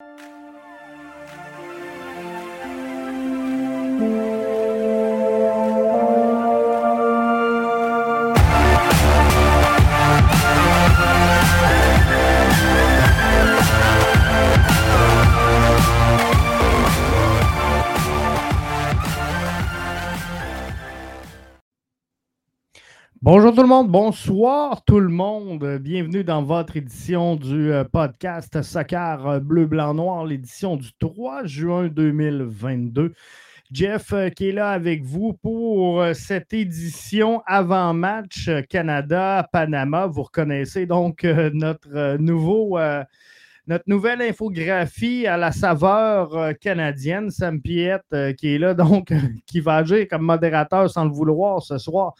you Bonjour tout le monde, bonsoir tout le monde. Bienvenue dans votre édition du euh, podcast Soccer euh, Bleu, Blanc, Noir, l'édition du 3 juin 2022. Jeff euh, qui est là avec vous pour cette édition avant-match Canada-Panama. Vous reconnaissez donc notre nouveau notre nouvelle infographie à la saveur canadienne, Sam Piette, qui est là, donc, qui va agir comme modérateur sans le vouloir ce soir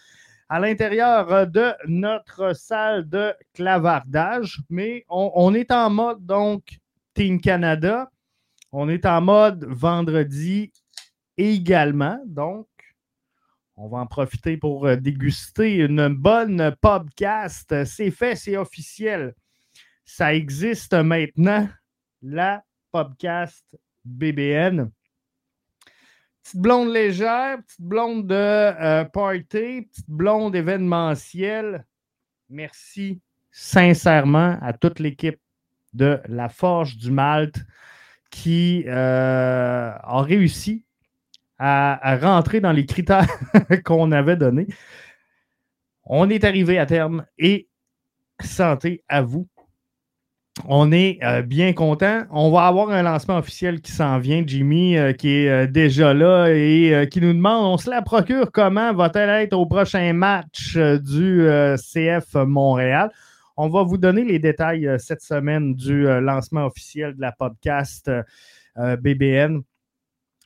à l'intérieur euh, de notre salle de clavardage. Mais on, est en mode, donc, Team Canada. On est en mode vendredi également. Donc, on va en profiter pour euh, déguster une bonne podcast. C'est fait, c'est officiel. Ça existe maintenant, la podcast BBN. Petite blonde légère, petite blonde de euh, party, petite blonde événementielle. Merci sincèrement à toute l'équipe de la Forge du Malte qui euh, a réussi à, rentrer dans les critères qu'on avait donnés. On est arrivé à terme et santé à vous. On est euh, bien content. On va avoir un lancement officiel qui s'en vient. Jimmy, euh, qui est euh, déjà là et qui nous demande on se la procure comment? Va-t-elle être au prochain match du CF Montréal? On va vous donner les détails cette semaine du lancement officiel de la podcast BBN.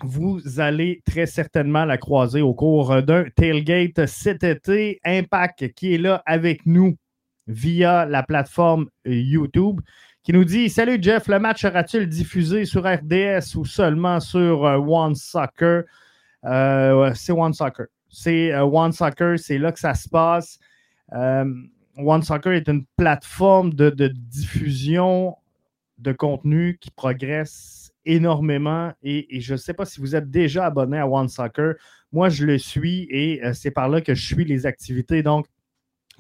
Vous allez très certainement la croiser au cours d'un tailgate cet été. Impact qui est là avec nous via la plateforme YouTube, qui nous dit Salut Jeff, le match sera-t-il diffusé sur RDS ou seulement sur euh, One Soccer? Euh, C'est One Soccer. C'est euh, One Soccer, c'est là que ça se passe. One Soccer est une plateforme de, diffusion de contenu qui progresse énormément et, et je ne sais pas si vous êtes déjà abonné à One Soccer. Moi, je le suis et c'est par là que je suis les activités. Donc,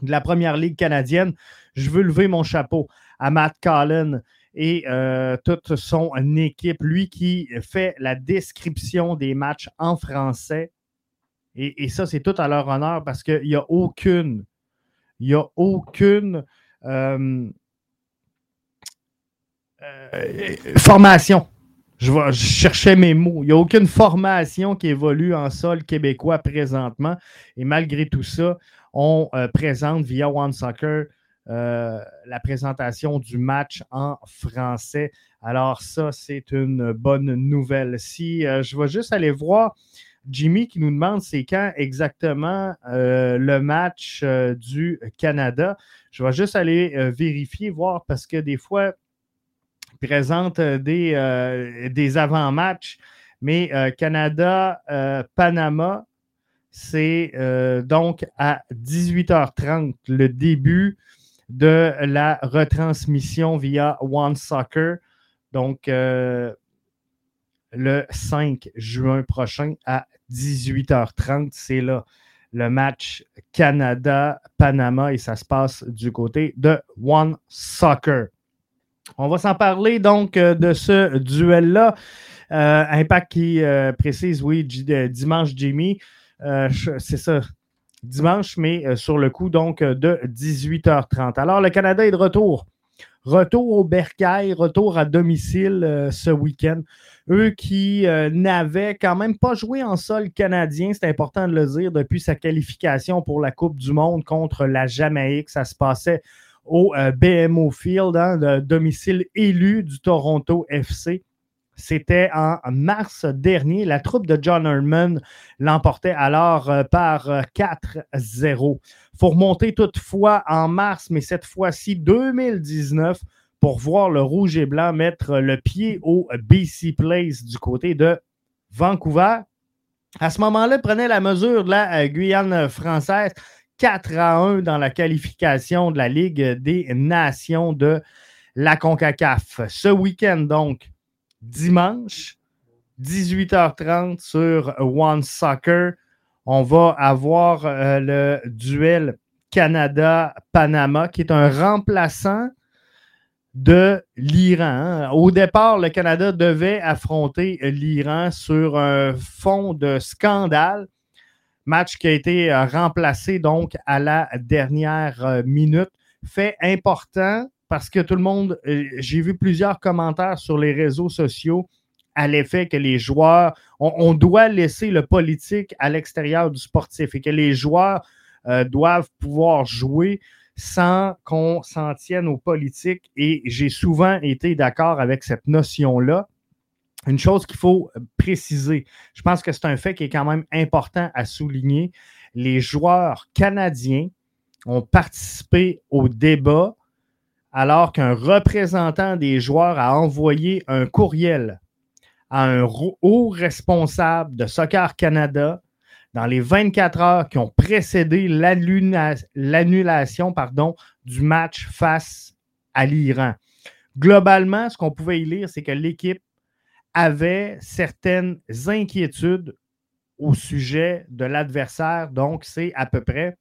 de la première ligue canadienne. Je veux lever mon chapeau à Matt Collin et euh, toute son équipe, lui qui fait la description des matchs en français. Et, ça, c'est tout à leur honneur parce qu'il n'y a aucune, il n'y a aucune euh, euh, formation. Je, je, cherchais mes mots. Il n'y a aucune formation qui évolue en sol québécois présentement. Et malgré tout ça, on euh, présente via One Soccer euh, la présentation du match en français. Alors ça, c'est une bonne nouvelle. Si euh, je vais juste aller voir Jimmy qui nous demande c'est quand exactement le match du Canada. Je vais juste aller vérifier, voir parce que des fois, présente des, des avant-matchs, mais Canada-Panama, c'est euh, donc à 18h30 le début de la retransmission via One Soccer. Donc, euh, le 5 juin prochain à 18h30, c'est là le match Canada-Panama et ça se passe du côté de One Soccer. On va s'en parler donc euh, de ce duel-là. Impact qui précise, oui, dimanche, Jimmy. Euh, c'est ça, dimanche, mais euh, sur le coup, donc, euh, de 18h30. Alors, le Canada est de retour. Retour au Bercail, retour à domicile ce week-end. Eux qui n'avaient quand même pas joué en sol canadien, c'est important de le dire, depuis sa qualification pour la Coupe du Monde contre la Jamaïque. Ça se passait au BMO Field, hein, le domicile élu du Toronto FC. C'était en mars dernier. La troupe de John Herman l'emportait alors euh, par 4-0. Il faut remonter toutefois en mars, mais cette fois-ci 2019 pour voir le rouge et blanc mettre le pied au BC Place du côté de Vancouver. À ce moment-là, prenait la mesure de la euh, Guyane française 4 à 1 dans la qualification de la Ligue des Nations de la CONCACAF. Ce week-end, donc, dimanche, 18h30 sur One Soccer. On va avoir euh, le duel Canada-Panama, qui est un remplaçant de l'Iran. Hein. Au départ, le Canada devait affronter l'Iran sur un fond de scandale. Match qui a été euh, remplacé donc à la dernière euh, minute. Fait important parce que tout le monde, euh, j'ai vu plusieurs commentaires sur les réseaux sociaux à l'effet que les joueurs, on, doit laisser le politique à l'extérieur du sportif et que les joueurs doivent pouvoir jouer sans qu'on s'en tienne aux politiques. Et j'ai souvent été d'accord avec cette notion-là. Une chose qu'il faut préciser, je pense que c'est un fait qui est quand même important à souligner. Les joueurs canadiens ont participé au débat alors qu'un représentant des joueurs a envoyé un courriel à un haut responsable de Soccer Canada dans les 24 heures qui ont précédé l'annulation du match face à l'Iran. Globalement, ce qu'on pouvait y lire, c'est que l'équipe avait certaines inquiétudes au sujet de l'adversaire. Donc, c'est à peu près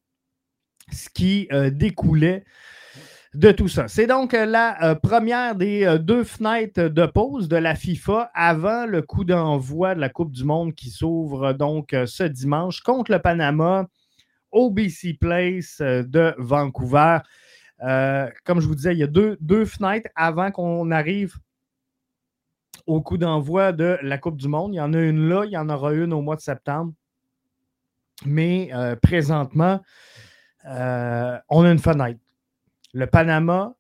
ce qui euh, découlait de tout ça. C'est donc euh, la euh, première des deux fenêtres de pause de la FIFA avant le coup d'envoi de la Coupe du Monde qui s'ouvre donc ce dimanche contre le Panama au BC Place de Vancouver. comme je vous disais, il y a deux, deux fenêtres avant qu'on arrive au coup d'envoi de la Coupe du Monde. Il y en a une là, il y en aura une au mois de septembre. Mais présentement, on a une fenêtre le Panama,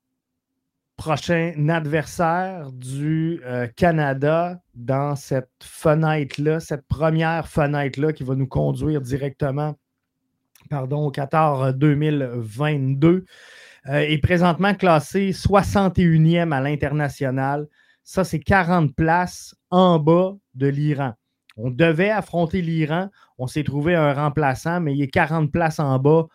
prochain adversaire du euh, Canada dans cette fenêtre-là, cette première fenêtre-là qui va nous conduire directement pardon, au Qatar 2022 euh, est présentement classé 61e à l'international. Ça, c'est 40 places en bas de l'Iran. On devait affronter l'Iran. On s'est trouvé un remplaçant, mais il est 40 places en bas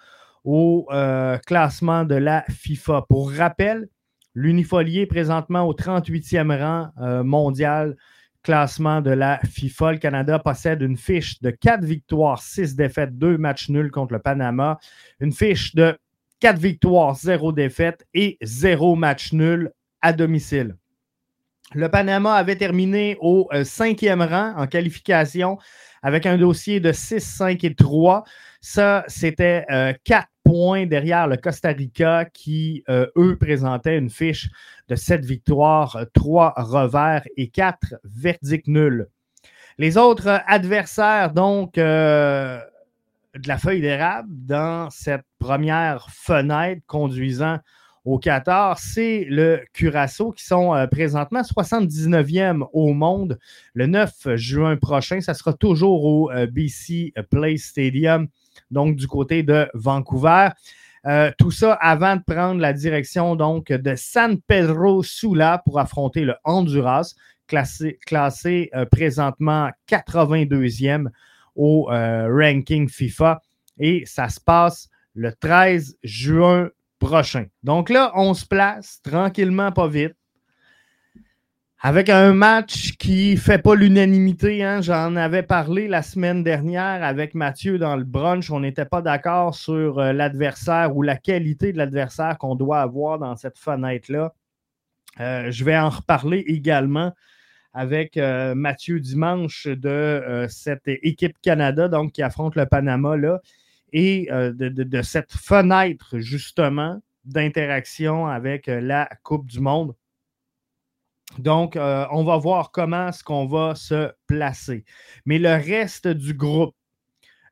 au euh, classement de la FIFA. Pour rappel, l'Unifolier est présentement au 38e rang euh, mondial classement de la FIFA. Le Canada possède une fiche de 4 victoires, 6 défaites, 2 matchs nuls contre le Panama, une fiche de 4 victoires, 0 défaites et 0 match nul à domicile. Le Panama avait terminé au 5e euh, rang en qualification avec un dossier de 6, 5 et 3. Ça, c'était 4 points derrière le Costa Rica qui, euh, eux, présentaient une fiche de 7 victoires, 3 revers et 4 verdicts nuls. Les autres adversaires, donc, euh, de la feuille d'érable dans cette première fenêtre conduisant au Qatar, c'est le Curaçao qui sont euh, présentement 79e au monde. Le 9 juin prochain, ça sera toujours au BC Place Stadium donc du côté de Vancouver. Euh, tout ça avant de prendre la direction donc de San Pedro Sula pour affronter le Honduras, classé, euh, présentement 82e au euh, ranking FIFA. Et ça se passe le 13 juin prochain. Donc là, on se place tranquillement, pas vite, avec un match qui ne fait pas l'unanimité, hein. j'en avais parlé la semaine dernière avec Mathieu dans le brunch. On n'était pas d'accord sur euh, l'adversaire ou la qualité de l'adversaire qu'on doit avoir dans cette fenêtre-là. Euh, je vais en reparler également avec euh, Mathieu dimanche de cette équipe Canada, donc qui affronte le Panama là, et de, cette fenêtre justement d'interaction avec la Coupe du Monde. Donc, euh, on va voir comment est-ce qu'on va se placer. Mais le reste du groupe,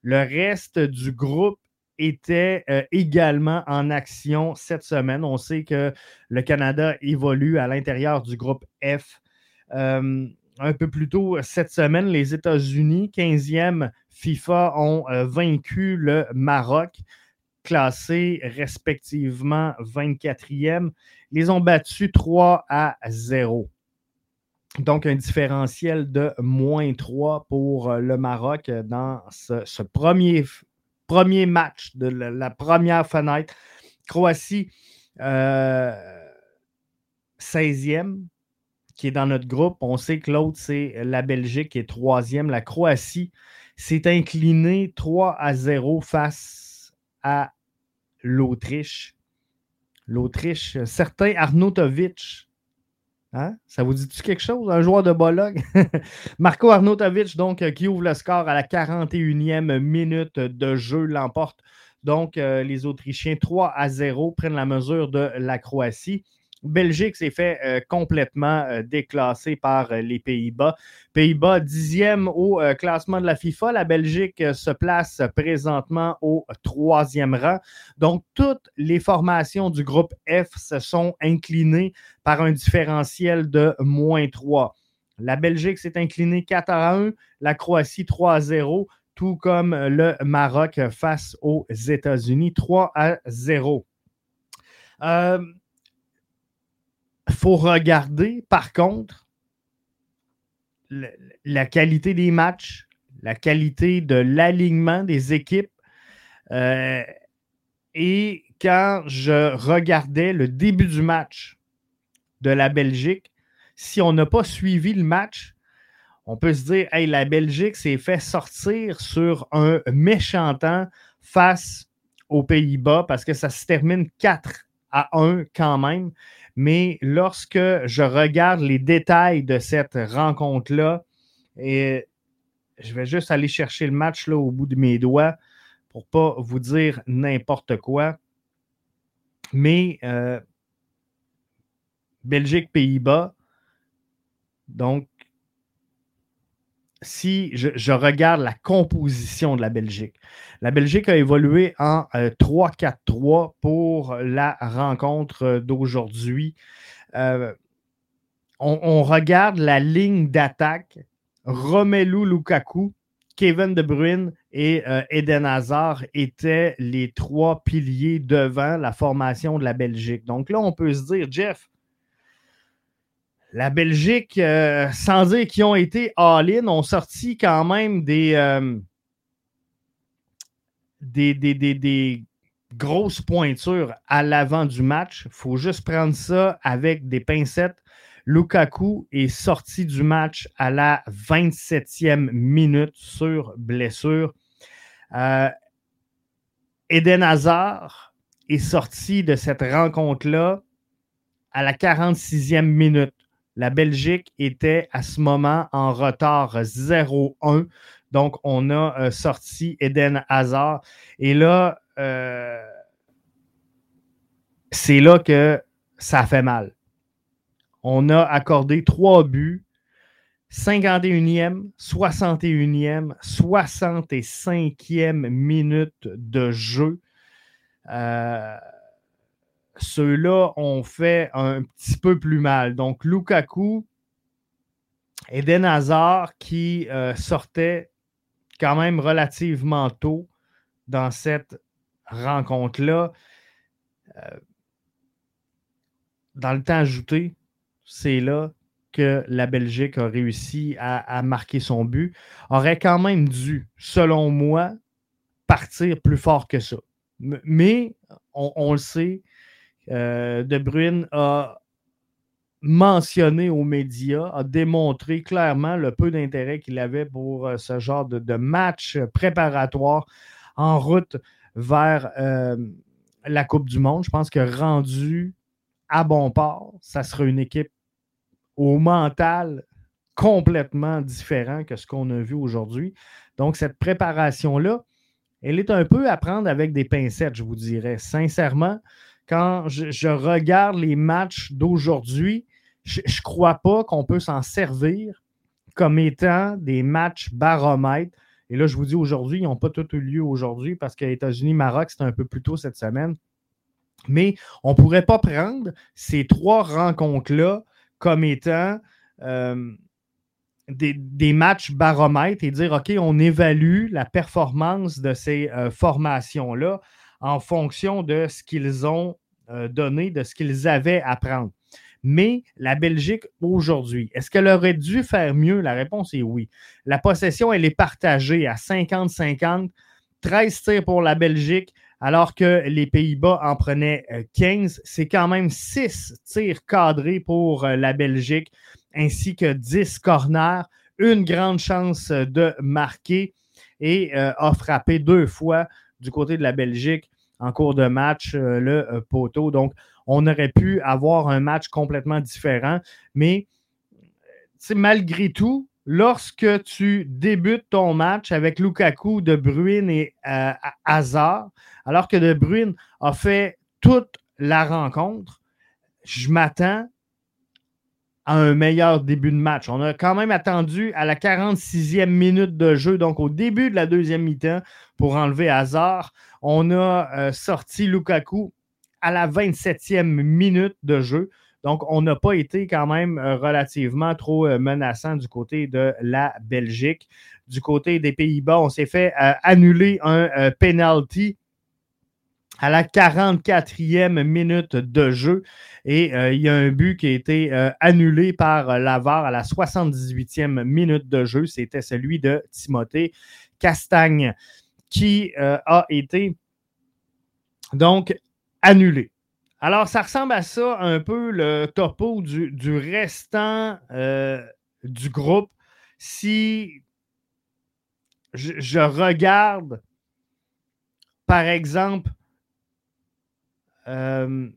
le reste du groupe était euh, également en action cette semaine. On sait que le Canada évolue à l'intérieur du groupe F. Euh, un peu plus tôt cette semaine, les États-Unis, 15e FIFA, ont vaincu le Maroc, classé respectivement 24e. Ils les ont battus 3 à 0. Donc, un différentiel de moins 3 pour euh, le Maroc dans ce, premier, premier match de la, première fenêtre. Croatie, 16e, euh, qui est dans notre groupe. On sait que l'autre, c'est la Belgique qui est troisième. La Croatie s'est inclinée 3 à 0 face à l'Autriche. L'Autriche, certain Arnautovic. Hein? Ça vous dit-tu quelque chose? Un joueur de Bologne? Marco Arnautovic, donc, qui ouvre le score à la 41e minute de jeu, l'emporte. Donc, euh, les Autrichiens 3 à 0 prennent la mesure de la Croatie. Belgique s'est fait euh, complètement euh, déclasser par euh, les Pays-Bas. Pays-Bas, dixième au classement de la FIFA. La Belgique se place présentement au troisième rang. Donc, toutes les formations du groupe F se sont inclinées par un différentiel de moins 3. La Belgique s'est inclinée 4 à 1, la Croatie 3 à 0, tout comme le Maroc face aux États-Unis 3 à 0. Euh, faut regarder, par contre, la qualité des matchs, la qualité de l'alignement des équipes. Euh, et quand je regardais le début du match de la Belgique, si on n'a pas suivi le match, on peut se dire, hey, la Belgique s'est fait sortir sur un méchant temps face aux Pays-Bas parce que ça se termine 4 à 1 quand même. Mais lorsque je regarde les détails de cette rencontre-là, et je vais juste aller chercher le match là, au bout de mes doigts pour ne pas vous dire n'importe quoi. Mais euh, Belgique-Pays-Bas, donc si je, regarde la composition de la Belgique, la Belgique a évolué en 3-4-3 euh, pour la rencontre d'aujourd'hui. Euh, on, regarde la ligne d'attaque. Romelu Lukaku, Kevin De Bruyne et euh, Eden Hazard étaient les trois piliers devant la formation de la Belgique. Donc là, on peut se dire, Jeff, la Belgique, euh, sans dire qu'ils ont été all-in, ont sorti quand même euh, des, des, grosses pointures à l'avant du match. Il faut juste prendre ça avec des pincettes. Lukaku est sorti du match à la 27e minute sur blessure. Euh, Eden Hazard est sorti de cette rencontre-là à la 46e minute. La Belgique était à ce moment en retard 0-1. Donc, on a euh, sorti Eden Hazard. Et là, euh, c'est là que ça fait mal. On a accordé trois buts. 51e, 61e, 65e minute de jeu. Euh, ceux-là ont fait un petit peu plus mal. Donc, Lukaku, Eden Hazard qui euh, sortait quand même relativement tôt dans cette rencontre-là. Euh, dans le temps ajouté, c'est là que la Belgique a réussi à, marquer son but, aurait quand même dû, selon moi, partir plus fort que ça. Mais on le sait, euh, de Bruyne a mentionné aux médias, a démontré clairement le peu d'intérêt qu'il avait pour euh, ce genre de, match préparatoire en route vers euh, la Coupe du Monde. Je pense que rendu à bon port, ça sera une équipe au mental complètement différent que ce qu'on a vu aujourd'hui. Donc, cette préparation-là, elle est un peu à prendre avec des pincettes, je vous dirais. Sincèrement, quand je, regarde les matchs d'aujourd'hui, je ne crois pas qu'on peut s'en servir comme étant des matchs baromètres. Et là, je vous dis aujourd'hui, ils n'ont pas tout eu lieu aujourd'hui parce que États-Unis-Maroc, c'était un peu plus tôt cette semaine. Mais on ne pourrait pas prendre ces trois rencontres-là comme étant euh, des, matchs baromètres et dire, OK, on évalue la performance de ces euh, formations-là en fonction de ce qu'ils ont euh, donné, de ce qu'ils avaient à prendre. Mais la Belgique aujourd'hui, est-ce qu'elle aurait dû faire mieux? La réponse est oui. La possession, elle est partagée à 50-50. 13 tirs pour la Belgique, alors que les Pays-Bas en prenaient 15. Euh, C'est quand même 6 tirs cadrés pour euh, la Belgique. ainsi que 10 corners, une grande chance de marquer et a frappé deux fois du côté de la Belgique en cours de match le poteau. Donc, on aurait pu avoir un match complètement différent, mais malgré tout, lorsque tu débutes ton match avec Lukaku, De Bruyne et euh, Hazard, alors que De Bruyne a fait toute la rencontre, je m'attends à un meilleur début de match. On a quand même attendu à la 46e minute de jeu, donc au début de la deuxième mi-temps, pour enlever Hazard. On a euh, sorti Lukaku à la 27e minute de jeu. Donc, on n'a pas été quand même euh, relativement trop euh, menaçant du côté de la Belgique. Du côté des Pays-Bas, on s'est fait euh, annuler un penalty à la 44e minute de jeu. Et il y a un but qui a été annulé par l'Avar à la 78e minute de jeu. C'était celui de Timothée Castagne qui a été donc annulé. Alors, ça ressemble à ça un peu le topo du, restant euh, du groupe. Si je, regarde, par exemple, euh,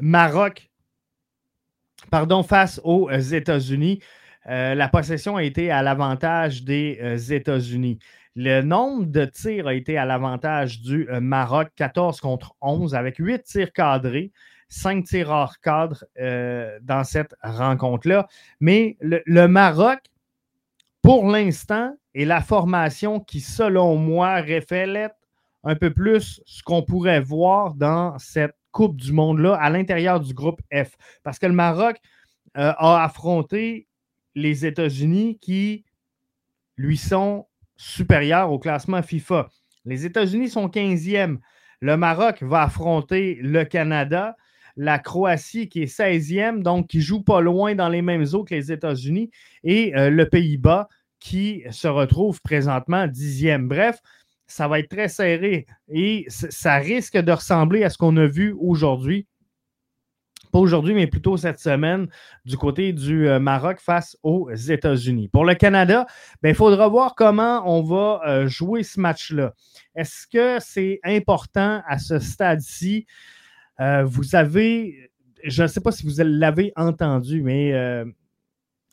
Maroc, pardon, face aux États-Unis, euh, la possession a été à l'avantage des États-Unis. Le nombre de tirs a été à l'avantage du euh, Maroc, 14 contre 11, avec 8 tirs cadrés, 5 tirs hors cadre euh, dans cette rencontre-là. Mais le, Maroc, pour l'instant, est la formation qui, selon moi, reflète un peu plus ce qu'on pourrait voir dans cette Coupe du Monde-là à l'intérieur du groupe F. Parce que le Maroc euh, a affronté les États-Unis qui lui sont supérieur au classement FIFA. Les États-Unis sont 15e. Le Maroc va affronter le Canada. La Croatie qui est 16e, donc qui joue pas loin dans les mêmes eaux que les États-Unis. Et euh, le Pays-Bas qui se retrouve présentement 10e. Bref, ça va être très serré et ça risque de ressembler à ce qu'on a vu aujourd'hui pas aujourd'hui, mais plutôt cette semaine, du côté du euh, Maroc face aux États-Unis. Pour le Canada, ben, il faudra voir comment on va euh, jouer ce match-là. Est-ce que c'est important à ce stade-ci? Euh, vous avez, je ne sais pas si vous l'avez entendu, mais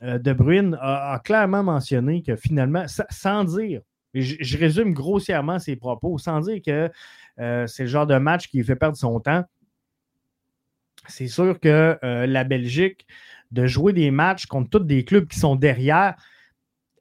De Bruyne a, clairement mentionné que finalement, sans dire, je résume grossièrement ses propos, sans dire que c'est le genre de match qui fait perdre son temps c'est sûr que euh, la Belgique, de jouer des matchs contre tous des clubs qui sont derrière,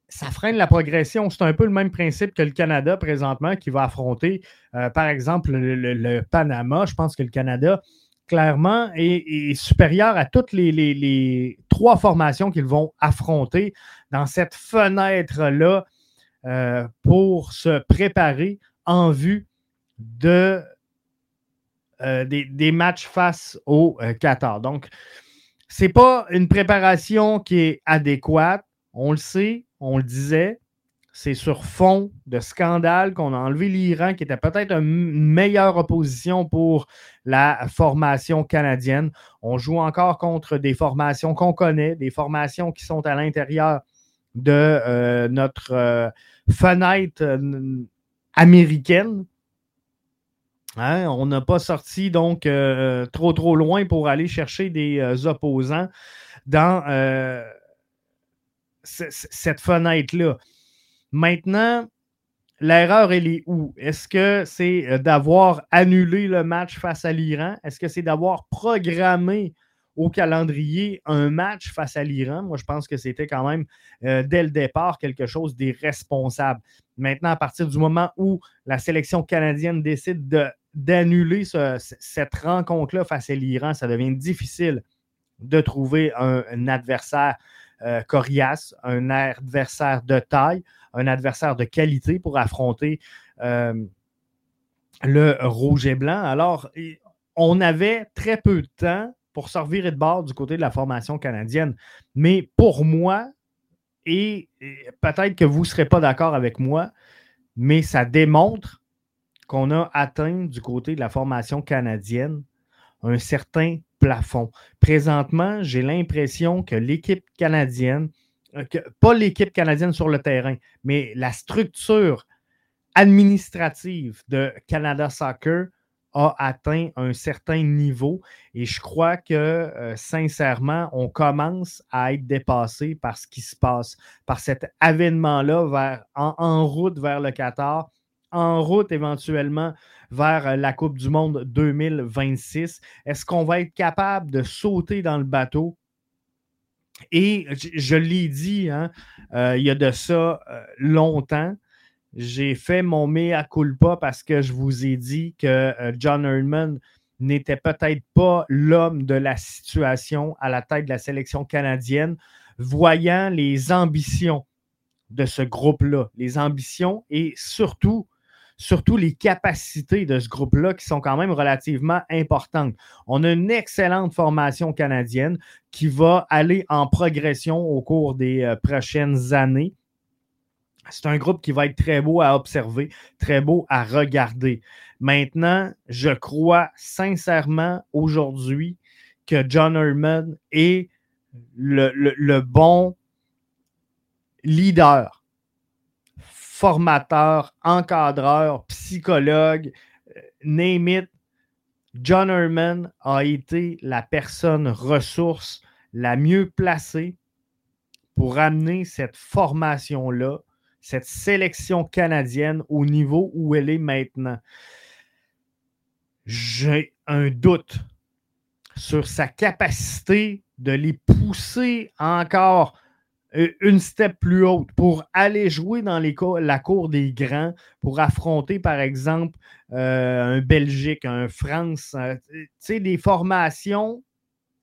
ça freine la progression. C'est un peu le même principe que le Canada présentement qui va affronter, euh, par exemple, le, Panama. Je pense que le Canada, clairement, est, supérieur à toutes les, trois formations qu'ils vont affronter dans cette fenêtre-là euh, pour se préparer en vue de euh, des, matchs face au euh, Qatar. Donc, ce n'est pas une préparation qui est adéquate. On le sait, on le disait. C'est sur fond de scandale qu'on a enlevé l'Iran, qui était peut-être une meilleure opposition pour la formation canadienne. On joue encore contre des formations qu'on connaît, des formations qui sont à l'intérieur de euh, notre fenêtre américaine. Hein, on n'a pas sorti donc euh, trop trop loin pour aller chercher des euh, opposants dans euh, cette fenêtre-là. Maintenant, l'erreur, elle est où? Est-ce que c'est d'avoir annulé le match face à l'Iran? Est-ce que c'est d'avoir programmé au calendrier un match face à l'Iran? Moi, je pense que c'était quand même, dès le départ, quelque chose d'irresponsable. Maintenant, à partir du moment où la sélection canadienne décide de d'annuler cette rencontre-là face à l'Iran, ça devient difficile de trouver un, adversaire euh, coriace, un adversaire de taille, un adversaire de qualité pour affronter euh, le rouge et blanc. Alors, on avait très peu de temps pour servir de bord du côté de la formation canadienne. Mais pour moi, et peut-être que vous ne serez pas d'accord avec moi, mais ça démontre qu'on a atteint du côté de la formation canadienne un certain plafond. Présentement, j'ai l'impression que l'équipe canadienne, euh, pas l'équipe canadienne sur le terrain, mais la structure administrative de Canada Soccer a atteint un certain niveau et je crois que euh, sincèrement, on commence à être dépassé par ce qui se passe, par cet avènement-là en, en, route vers le Qatar, en route éventuellement vers euh, la Coupe du Monde 2026. Est-ce qu'on va être capable de sauter dans le bateau? Et je, l'ai dit, hein, euh, il y a de ça longtemps j'ai fait mon mea culpa parce que je vous ai dit que euh, John Herdman n'était peut-être pas l'homme de la situation à la tête de la sélection canadienne, voyant les ambitions de ce groupe-là, les ambitions et surtout, surtout les capacités de ce groupe-là qui sont quand même relativement importantes. On a une excellente formation canadienne qui va aller en progression au cours des euh, prochaines années. C'est un groupe qui va être très beau à observer, très beau à regarder. Maintenant, je crois sincèrement aujourd'hui que John Herman est le, bon leader, formateur, encadreur, psychologue, euh, name it. John Herman a été la personne ressource la mieux placée pour amener cette formation-là cette sélection canadienne au niveau où elle est maintenant. J'ai un doute sur sa capacité de les pousser encore une step plus haute pour aller jouer dans la cour des grands, pour affronter, par exemple, euh, un Belgique, un France, euh, tu sais, des formations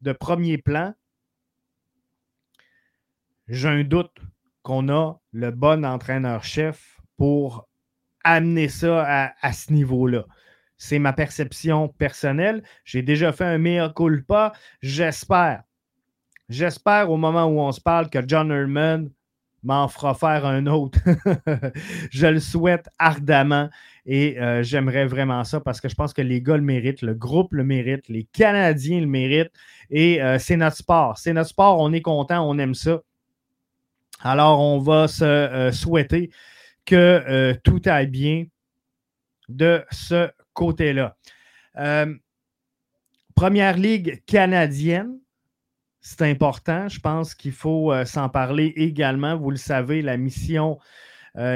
de premier plan. J'ai un doute qu'on a le bon entraîneur-chef pour amener ça à, ce niveau-là. C'est ma perception personnelle. J'ai déjà fait un meilleur culpa. J'espère, j'espère au moment où on se parle que John Herman m'en fera faire un autre. je le souhaite ardemment et euh, j'aimerais vraiment ça parce que je pense que les gars le méritent, le groupe le mérite, les Canadiens le méritent et euh, c'est notre sport. C'est notre sport, on est content, on aime ça. Alors, on va se euh, souhaiter que tout aille bien de ce côté-là. Première ligue canadienne, c'est important. Je pense qu'il faut s'en parler également. Vous le savez, la mission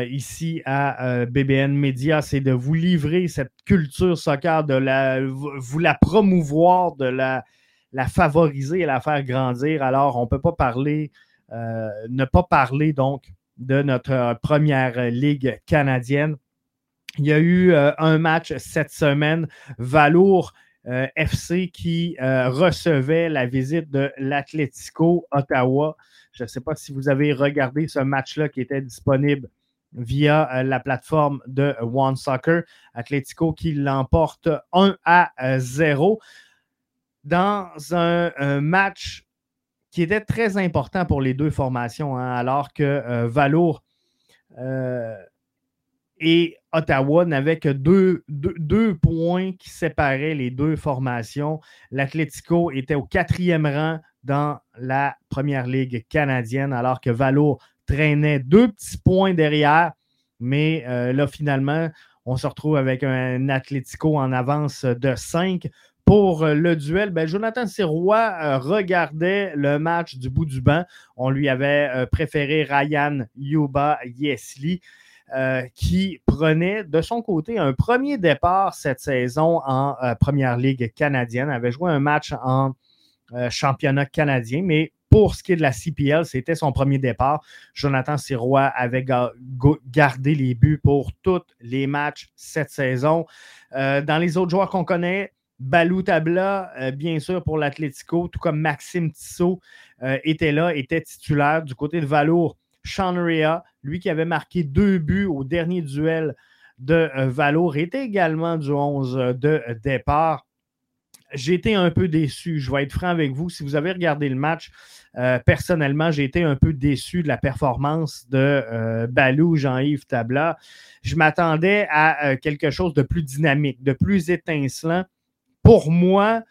ici à BBN Media, c'est de vous livrer cette culture soccer, de la, vous la promouvoir, de la, la favoriser et la faire grandir. Alors, on ne peut pas parler euh, ne pas parler donc de notre euh, première ligue canadienne. Il y a eu euh, un match cette semaine, Valour FC qui recevait la visite de l'Atlético Ottawa. Je ne sais pas si vous avez regardé ce match-là qui était disponible via la plateforme de One Soccer. Atlético qui l'emporte 1 à 0 dans un match qui était très important pour les deux formations, hein, alors que euh, Valour euh, et Ottawa n'avaient que deux, points qui séparaient les deux formations. L'Atlético était au quatrième rang dans la première ligue canadienne, alors que Valour traînait deux petits points derrière. Mais euh, là, finalement, on se retrouve avec un Atlético en avance de 5 pour euh, le duel, ben, Jonathan Sirois euh, regardait le match du bout du banc. On lui avait préféré Ryan Yuba Yesli. Qui prenait de son côté un premier départ cette saison en Première Ligue canadienne, avait joué un match en championnat canadien, mais pour ce qui est de la CPL, c'était son premier départ. Jonathan Sirois avait gardé les buts pour tous les matchs cette saison. dans les autres joueurs qu'on connaît, Balou Tabla, euh, bien sûr, pour l'Atlético, tout comme Maxime Tissot euh, était là, était titulaire. Du côté de Valour, Sean Rea, lui qui avait marqué deux buts au dernier duel de euh, Valour, était également du 11 de départ. J'ai été un peu déçu, je vais être franc avec vous. Si vous avez regardé le match, personnellement, j'ai été un peu déçu de la performance de Balou, Jean-Yves Tabla. Je m'attendais à quelque chose de plus dynamique, de plus étincelant pour moi,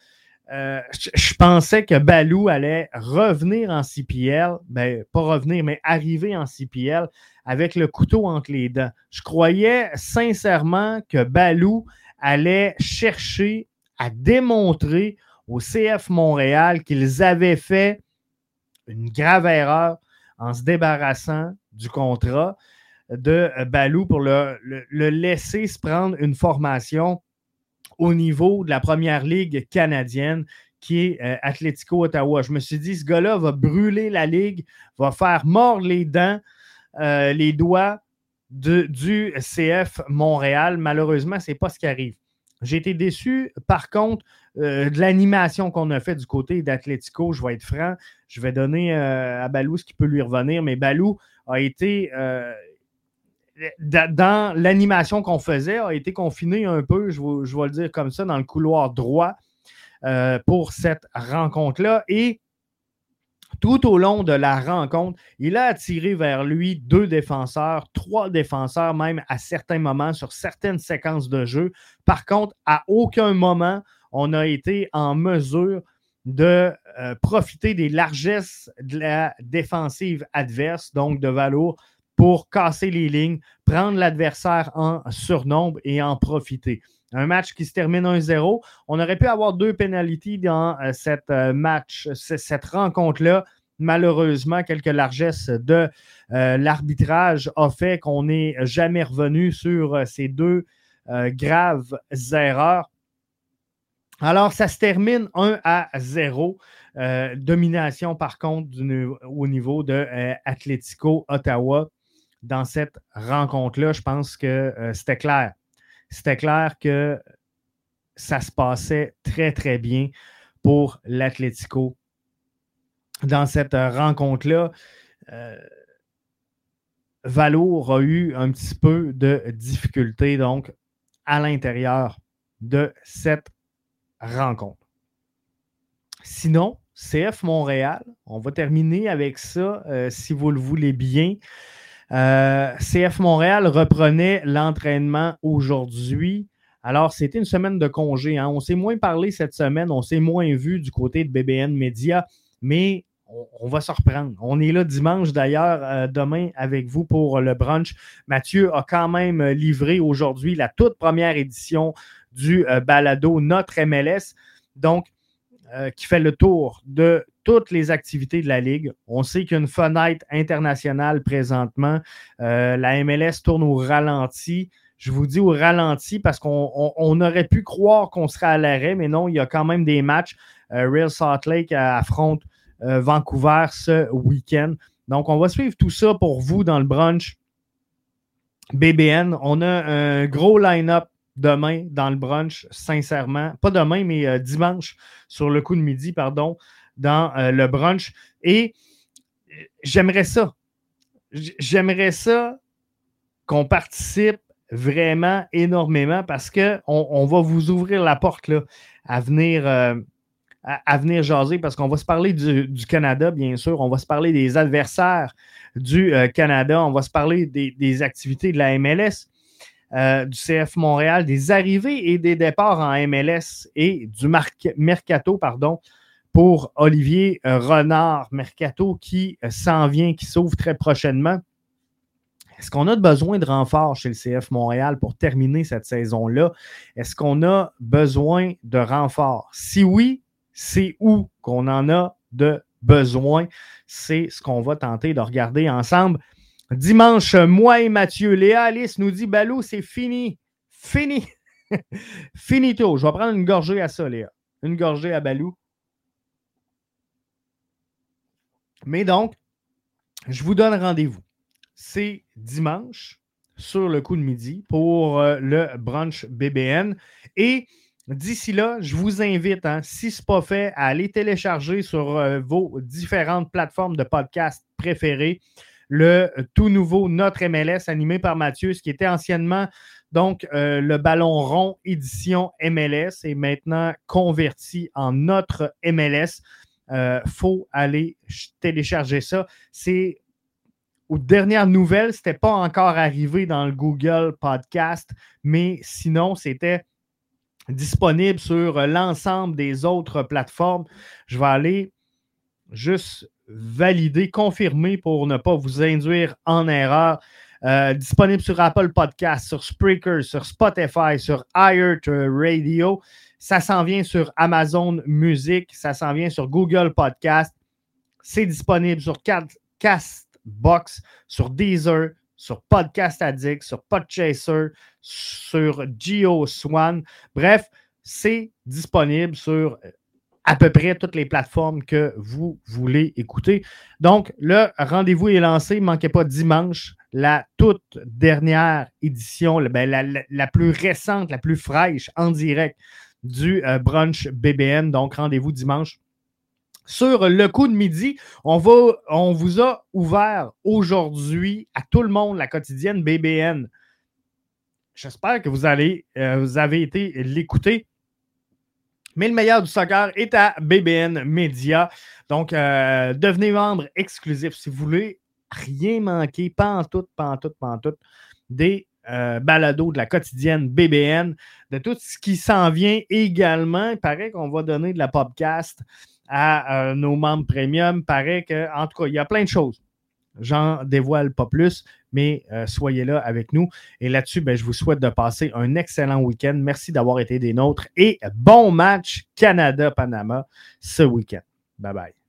euh, je, pensais que Balou allait revenir en CPL, ben, pas revenir, mais arriver en CPL avec le couteau entre les dents. Je croyais sincèrement que Balou allait chercher à démontrer au CF Montréal qu'ils avaient fait une grave erreur en se débarrassant du contrat de Balou pour le, le laisser se prendre une formation au niveau de la première ligue canadienne qui est euh, Atlético Ottawa. Je me suis dit, ce gars-là va brûler la ligue, va faire mordre les dents, euh, les doigts du CF Montréal. Malheureusement, ce n'est pas ce qui arrive. J'ai été déçu, par contre, euh, de l'animation qu'on a fait du côté d'Atlético. Je vais être franc. Je vais donner à Balou ce qui peut lui revenir, mais Balou a été dans l'animation qu'on faisait, a été confiné un peu, je, vais le dire comme ça, dans le couloir droit euh, pour cette rencontre-là. Et tout au long de la rencontre, il a attiré vers lui deux défenseurs, trois défenseurs même à certains moments sur certaines séquences de jeu. Par contre, à aucun moment, on a été en mesure de euh, profiter des largesses de la défensive adverse, donc de Valour, pour casser les lignes, prendre l'adversaire en surnombre et en profiter. Un match qui se termine 1-0. On aurait pu avoir deux pénalités dans euh, cette euh, match, cette rencontre-là. Malheureusement, quelques largesses de euh, l'arbitrage ont fait qu'on n'est jamais revenu sur ces deux graves erreurs. Alors, ça se termine 1 à 0. domination, par contre, au niveau de Atletico Ottawa dans cette rencontre-là, je pense que euh, c'était clair. C'était clair que ça se passait très, très bien pour l'Atlético. Dans cette rencontre-là, euh, Valour a eu un petit peu de difficulté, donc, à l'intérieur de cette rencontre. Sinon, CF Montréal, on va terminer avec ça, euh, si vous le voulez bien. Euh, CF Montréal reprenait l'entraînement aujourd'hui. Alors, c'était une semaine de congé. Hein. On s'est moins parlé cette semaine, on s'est moins vu du côté de BBN Media, mais on, va se reprendre. On est là dimanche d'ailleurs, euh, demain avec vous pour le brunch. Mathieu a quand même livré aujourd'hui la toute première édition du euh, balado Notre MLS. Donc, qui fait le tour de toutes les activités de la Ligue. On sait qu'il y a une fenêtre internationale présentement. Euh, la MLS tourne au ralenti. Je vous dis au ralenti parce qu'on aurait pu croire qu'on serait à l'arrêt, mais non, il y a quand même des matchs. Euh, Real Salt Lake affronte euh, Vancouver ce week-end. Donc, on va suivre tout ça pour vous dans le brunch BBN. On a un gros line-up demain dans le brunch, sincèrement. Pas demain, mais dimanche, sur le coup de midi, pardon dans euh, le brunch. Et euh, j'aimerais ça. J'aimerais ça qu'on participe vraiment énormément parce qu'on on va vous ouvrir la porte à, venir, euh, à, venir jaser parce qu'on va se parler du, Canada, bien sûr. On va se parler des adversaires du Canada. On va se parler des, activités de la MLS. Du CF Montréal, des arrivées et des départs en MLS et du mercato pardon, pour Olivier euh, Renard Mercato qui euh, s'en vient, qui s'ouvre très prochainement. Est-ce qu'on a besoin de renfort chez le CF Montréal pour terminer cette saison-là? Est-ce qu'on a besoin de renfort? Si oui, c'est où qu'on en a de besoin? C'est ce qu'on va tenter de regarder ensemble. Dimanche, moi et Mathieu, Léa Alice nous dit Balou, c'est fini. Fini. Finito. Je vais prendre une gorgée à ça, Léa. Une gorgée à Balou. Mais donc, je vous donne rendez-vous. C'est dimanche sur le coup de midi pour euh, le brunch BBN. Et d'ici là, je vous invite, hein, si ce n'est pas fait, à aller télécharger sur euh, vos différentes plateformes de podcast préférées le tout nouveau Notre MLS animé par Mathieu, ce qui était anciennement donc euh, le ballon rond édition MLS est maintenant converti en Notre MLS. Euh, faut aller télécharger ça. C'est aux dernières nouvelles, ce n'était pas encore arrivé dans le Google Podcast, mais sinon, c'était disponible sur l'ensemble des autres plateformes. Je vais aller juste valider, confirmer pour ne pas vous induire en erreur. Euh, disponible sur Apple Podcast, sur Spreaker, sur Spotify, sur iHeart Radio. Ça s'en vient sur Amazon Music, ça s'en vient sur Google Podcast. C'est disponible sur Castbox, sur Deezer, sur Podcast Addict, sur Podchaser, sur GeoSwan. Bref, c'est disponible sur à peu près toutes les plateformes que vous voulez écouter. Donc, le rendez-vous est lancé. Ne manquez pas dimanche, la toute dernière édition, ben, la, plus récente, la plus fraîche en direct du euh, brunch BBN. Donc, rendez-vous dimanche. Sur le coup de midi, on, vous a ouvert aujourd'hui à tout le monde la quotidienne BBN. J'espère que vous, allez, euh, vous avez été l'écouter. Mais le meilleur du soccer est à BBN Media. Donc, euh, devenez membre exclusif si vous voulez rien manquer, pas en tout, pas en tout, pas en tout, des euh, balados de la quotidienne BBN, de tout ce qui s'en vient également. Il paraît qu'on va donner de la podcast à euh, nos membres premium. Il paraît qu'en tout cas, il y a plein de choses. J'en dévoile pas plus, mais euh, soyez là avec nous. Et là-dessus, ben, je vous souhaite de passer un excellent week-end. Merci d'avoir été des nôtres et bon match Canada-Panama ce week-end. Bye bye.